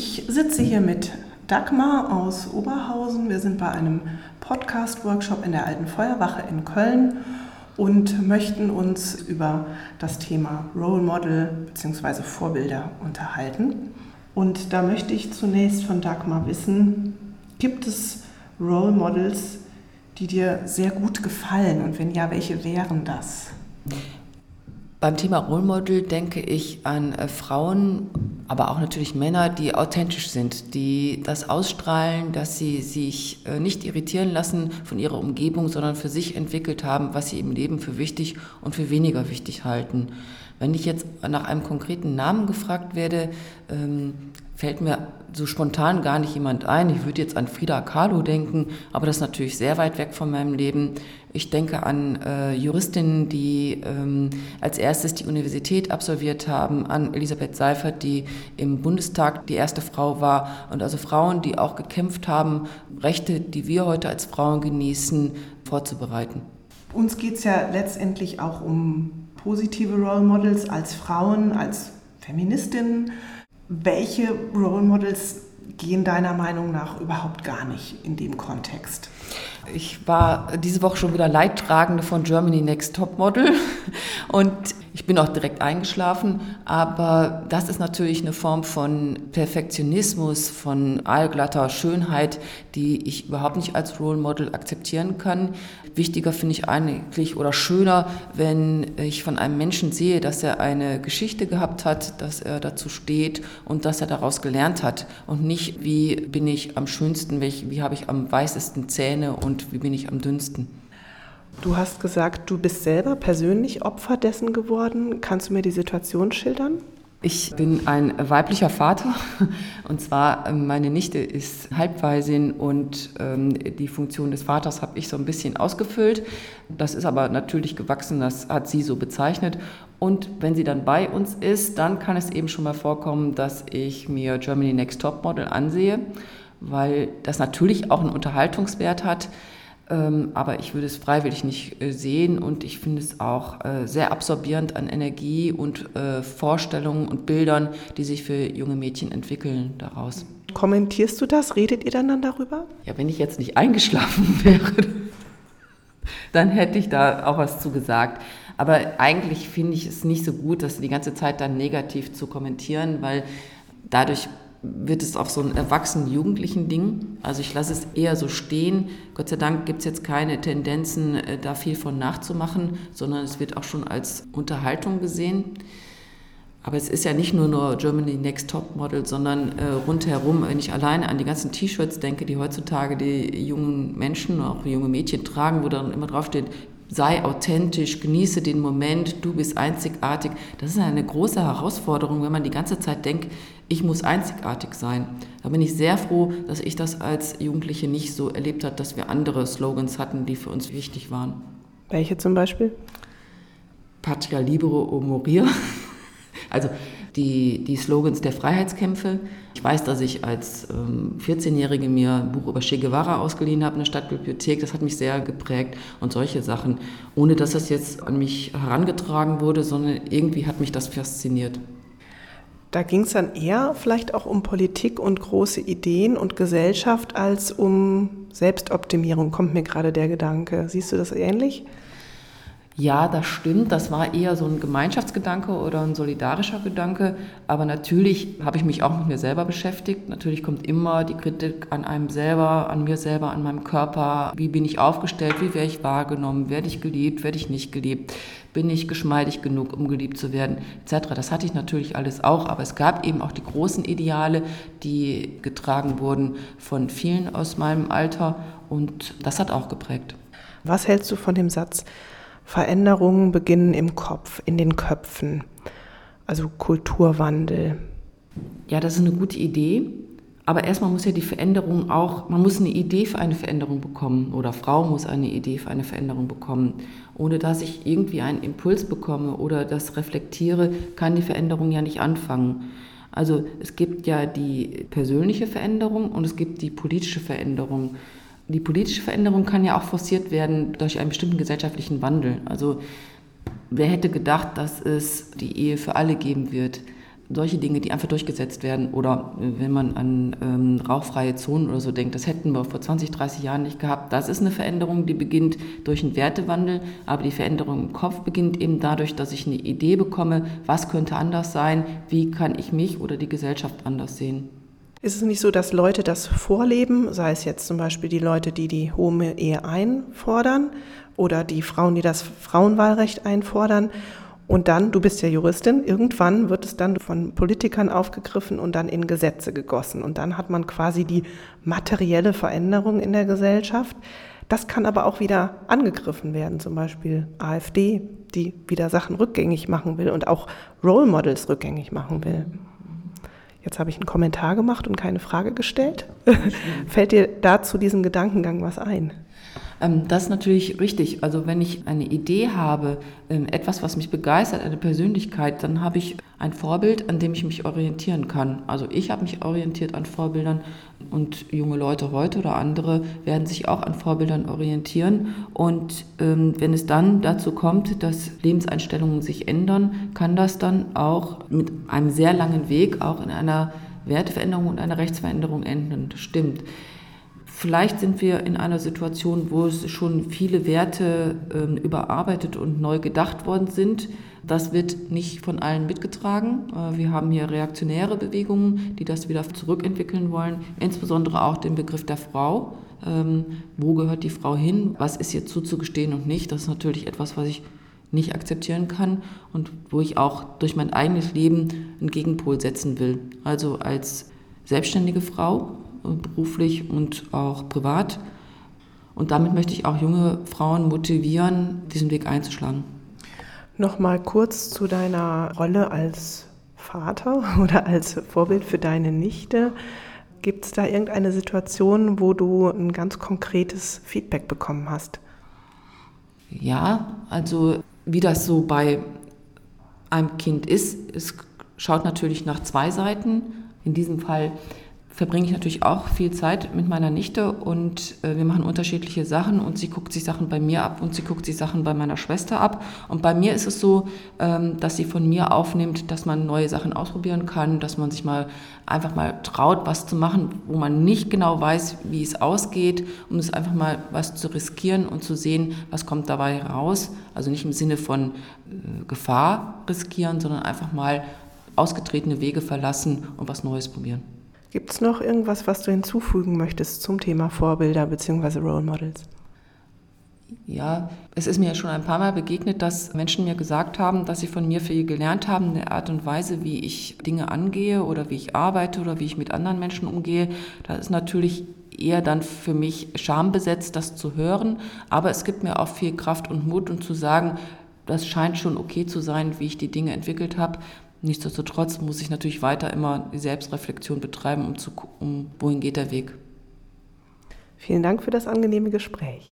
Ich sitze hier mit Dagmar aus Oberhausen. Wir sind bei einem Podcast-Workshop in der Alten Feuerwache in Köln und möchten uns über das Thema Role Model bzw. Vorbilder unterhalten. Und da möchte ich zunächst von Dagmar wissen, gibt es Role Models, die dir sehr gut gefallen? Und wenn ja, welche wären das? Beim Thema Role Model denke ich an äh, Frauen, aber auch natürlich Männer, die authentisch sind, die das ausstrahlen, dass sie sich äh, nicht irritieren lassen von ihrer Umgebung, sondern für sich entwickelt haben, was sie im Leben für wichtig und für weniger wichtig halten. Wenn ich jetzt nach einem konkreten Namen gefragt werde, ähm, fällt mir so spontan gar nicht jemand ein. Ich würde jetzt an Frida Kahlo denken, aber das ist natürlich sehr weit weg von meinem Leben. Ich denke an äh, Juristinnen, die ähm, als erstes die Universität absolviert haben, an Elisabeth Seifert, die im Bundestag die erste Frau war und also Frauen, die auch gekämpft haben, Rechte, die wir heute als Frauen genießen, vorzubereiten. Uns geht es ja letztendlich auch um positive Role Models als Frauen, als Feministinnen. Welche Role Models gehen deiner Meinung nach überhaupt gar nicht in dem Kontext? Ich war diese Woche schon wieder Leidtragende von Germany Next Top Model und ich bin auch direkt eingeschlafen, aber das ist natürlich eine Form von Perfektionismus, von allglatter Schönheit, die ich überhaupt nicht als Role Model akzeptieren kann. Wichtiger finde ich eigentlich oder schöner, wenn ich von einem Menschen sehe, dass er eine Geschichte gehabt hat, dass er dazu steht und dass er daraus gelernt hat und nicht, wie bin ich am schönsten, wie habe ich am weißesten Zähne und wie bin ich am dünnsten. Du hast gesagt, du bist selber persönlich Opfer dessen geworden. Kannst du mir die Situation schildern? Ich bin ein weiblicher Vater und zwar ähm, meine Nichte ist Halbwaisin und ähm, die Funktion des Vaters habe ich so ein bisschen ausgefüllt. Das ist aber natürlich gewachsen, das hat sie so bezeichnet. Und wenn sie dann bei uns ist, dann kann es eben schon mal vorkommen, dass ich mir Germany Next Top Model ansehe, weil das natürlich auch einen Unterhaltungswert hat. Ähm, aber ich würde es freiwillig nicht äh, sehen und ich finde es auch äh, sehr absorbierend an Energie und äh, Vorstellungen und Bildern, die sich für junge Mädchen entwickeln daraus. Kommentierst du das? Redet ihr dann, dann darüber? Ja, wenn ich jetzt nicht eingeschlafen wäre, dann hätte ich da auch was zu gesagt. Aber eigentlich finde ich es nicht so gut, das die ganze Zeit dann negativ zu kommentieren, weil dadurch wird es auch so ein erwachsenen jugendlichen Ding. Also ich lasse es eher so stehen. Gott sei Dank gibt es jetzt keine Tendenzen, äh, da viel von nachzumachen, sondern es wird auch schon als Unterhaltung gesehen. Aber es ist ja nicht nur nur Germany Next Top Model, sondern äh, rundherum, wenn ich alleine an die ganzen T-Shirts denke, die heutzutage die jungen Menschen, auch junge Mädchen tragen, wo dann immer draufsteht, sei authentisch, genieße den Moment, du bist einzigartig. Das ist eine große Herausforderung, wenn man die ganze Zeit denkt, ich muss einzigartig sein. Da bin ich sehr froh, dass ich das als Jugendliche nicht so erlebt habe, dass wir andere Slogans hatten, die für uns wichtig waren. Welche zum Beispiel? Patria Libero o Morir. Also die, die Slogans der Freiheitskämpfe. Ich weiß, dass ich als ähm, 14-Jährige mir ein Buch über Che Guevara ausgeliehen habe in der Stadtbibliothek. Das hat mich sehr geprägt und solche Sachen, ohne dass das jetzt an mich herangetragen wurde, sondern irgendwie hat mich das fasziniert. Da ging es dann eher vielleicht auch um Politik und große Ideen und Gesellschaft als um Selbstoptimierung, kommt mir gerade der Gedanke. Siehst du das ähnlich? Ja, das stimmt. Das war eher so ein Gemeinschaftsgedanke oder ein solidarischer Gedanke. Aber natürlich habe ich mich auch mit mir selber beschäftigt. Natürlich kommt immer die Kritik an einem selber, an mir selber, an meinem Körper. Wie bin ich aufgestellt? Wie werde ich wahrgenommen? Werde ich geliebt? Werde ich nicht geliebt? Bin ich geschmeidig genug, um geliebt zu werden? Etc. Das hatte ich natürlich alles auch. Aber es gab eben auch die großen Ideale, die getragen wurden von vielen aus meinem Alter. Und das hat auch geprägt. Was hältst du von dem Satz? Veränderungen beginnen im Kopf, in den Köpfen, also Kulturwandel. Ja, das ist eine gute Idee. Aber erstmal muss ja die Veränderung auch, man muss eine Idee für eine Veränderung bekommen oder Frau muss eine Idee für eine Veränderung bekommen. Ohne dass ich irgendwie einen Impuls bekomme oder das reflektiere, kann die Veränderung ja nicht anfangen. Also es gibt ja die persönliche Veränderung und es gibt die politische Veränderung die politische Veränderung kann ja auch forciert werden durch einen bestimmten gesellschaftlichen Wandel. Also wer hätte gedacht, dass es die Ehe für alle geben wird? solche Dinge, die einfach durchgesetzt werden. Oder äh, wenn man an ähm, rauchfreie Zonen oder so denkt, das hätten wir vor 20, 30 Jahren nicht gehabt. Das ist eine Veränderung, die beginnt durch einen Wertewandel, aber die Veränderung im Kopf beginnt eben dadurch, dass ich eine Idee bekomme, was könnte anders sein, wie kann ich mich oder die Gesellschaft anders sehen. Ist es nicht so, dass Leute das vorleben, sei es jetzt zum Beispiel die Leute, die die hohe Ehe einfordern oder die Frauen, die das Frauenwahlrecht einfordern und dann, du bist ja Juristin, irgendwann wird es dann von Politikern aufgegriffen und dann in Gesetze gegossen. Und dann hat man quasi die materielle Veränderung in der Gesellschaft. Das kann aber auch wieder angegriffen werden, zum Beispiel AfD, die wieder Sachen rückgängig machen will und auch Role Models rückgängig machen will. Jetzt habe ich einen Kommentar gemacht und keine Frage gestellt. Fällt dir dazu diesem Gedankengang was ein? Ähm, das ist natürlich richtig. Also wenn ich eine Idee habe, ähm, etwas, was mich begeistert, eine Persönlichkeit, dann habe ich ein Vorbild, an dem ich mich orientieren kann. Also ich habe mich orientiert an Vorbildern und junge Leute heute oder andere werden sich auch an Vorbildern orientieren. Und ähm, wenn es dann dazu kommt, dass Lebenseinstellungen sich ändern, kann das dann auch mit einem sehr langen Weg auch in einer Werteveränderung und einer Rechtsveränderung enden. Das stimmt. Vielleicht sind wir in einer Situation, wo es schon viele Werte äh, überarbeitet und neu gedacht worden sind. Das wird nicht von allen mitgetragen. Äh, wir haben hier reaktionäre Bewegungen, die das wieder zurückentwickeln wollen, insbesondere auch den Begriff der Frau. Ähm, wo gehört die Frau hin? Was ist ihr zuzugestehen und nicht? Das ist natürlich etwas, was ich nicht akzeptieren kann und wo ich auch durch mein eigenes Leben einen Gegenpol setzen will. Also als selbstständige Frau beruflich und auch privat. Und damit möchte ich auch junge Frauen motivieren, diesen Weg einzuschlagen. Nochmal kurz zu deiner Rolle als Vater oder als Vorbild für deine Nichte. Gibt es da irgendeine Situation, wo du ein ganz konkretes Feedback bekommen hast? Ja, also wie das so bei einem Kind ist, es schaut natürlich nach zwei Seiten. In diesem Fall verbringe ich natürlich auch viel Zeit mit meiner Nichte und äh, wir machen unterschiedliche Sachen und sie guckt sich Sachen bei mir ab und sie guckt sich Sachen bei meiner Schwester ab. Und bei mir ist es so, ähm, dass sie von mir aufnimmt, dass man neue Sachen ausprobieren kann, dass man sich mal einfach mal traut, was zu machen, wo man nicht genau weiß, wie es ausgeht, um es einfach mal was zu riskieren und zu sehen, was kommt dabei raus. Also nicht im Sinne von äh, Gefahr riskieren, sondern einfach mal ausgetretene Wege verlassen und was Neues probieren. Gibt es noch irgendwas, was du hinzufügen möchtest zum Thema Vorbilder bzw. Role Models? Ja, es ist mir schon ein paar Mal begegnet, dass Menschen mir gesagt haben, dass sie von mir viel gelernt haben, eine Art und Weise, wie ich Dinge angehe oder wie ich arbeite oder wie ich mit anderen Menschen umgehe. Da ist natürlich eher dann für mich schambesetzt, das zu hören. Aber es gibt mir auch viel Kraft und Mut, um zu sagen, das scheint schon okay zu sein, wie ich die Dinge entwickelt habe. Nichtsdestotrotz muss ich natürlich weiter immer die Selbstreflexion betreiben, um zu gucken, wohin geht der Weg. Vielen Dank für das angenehme Gespräch.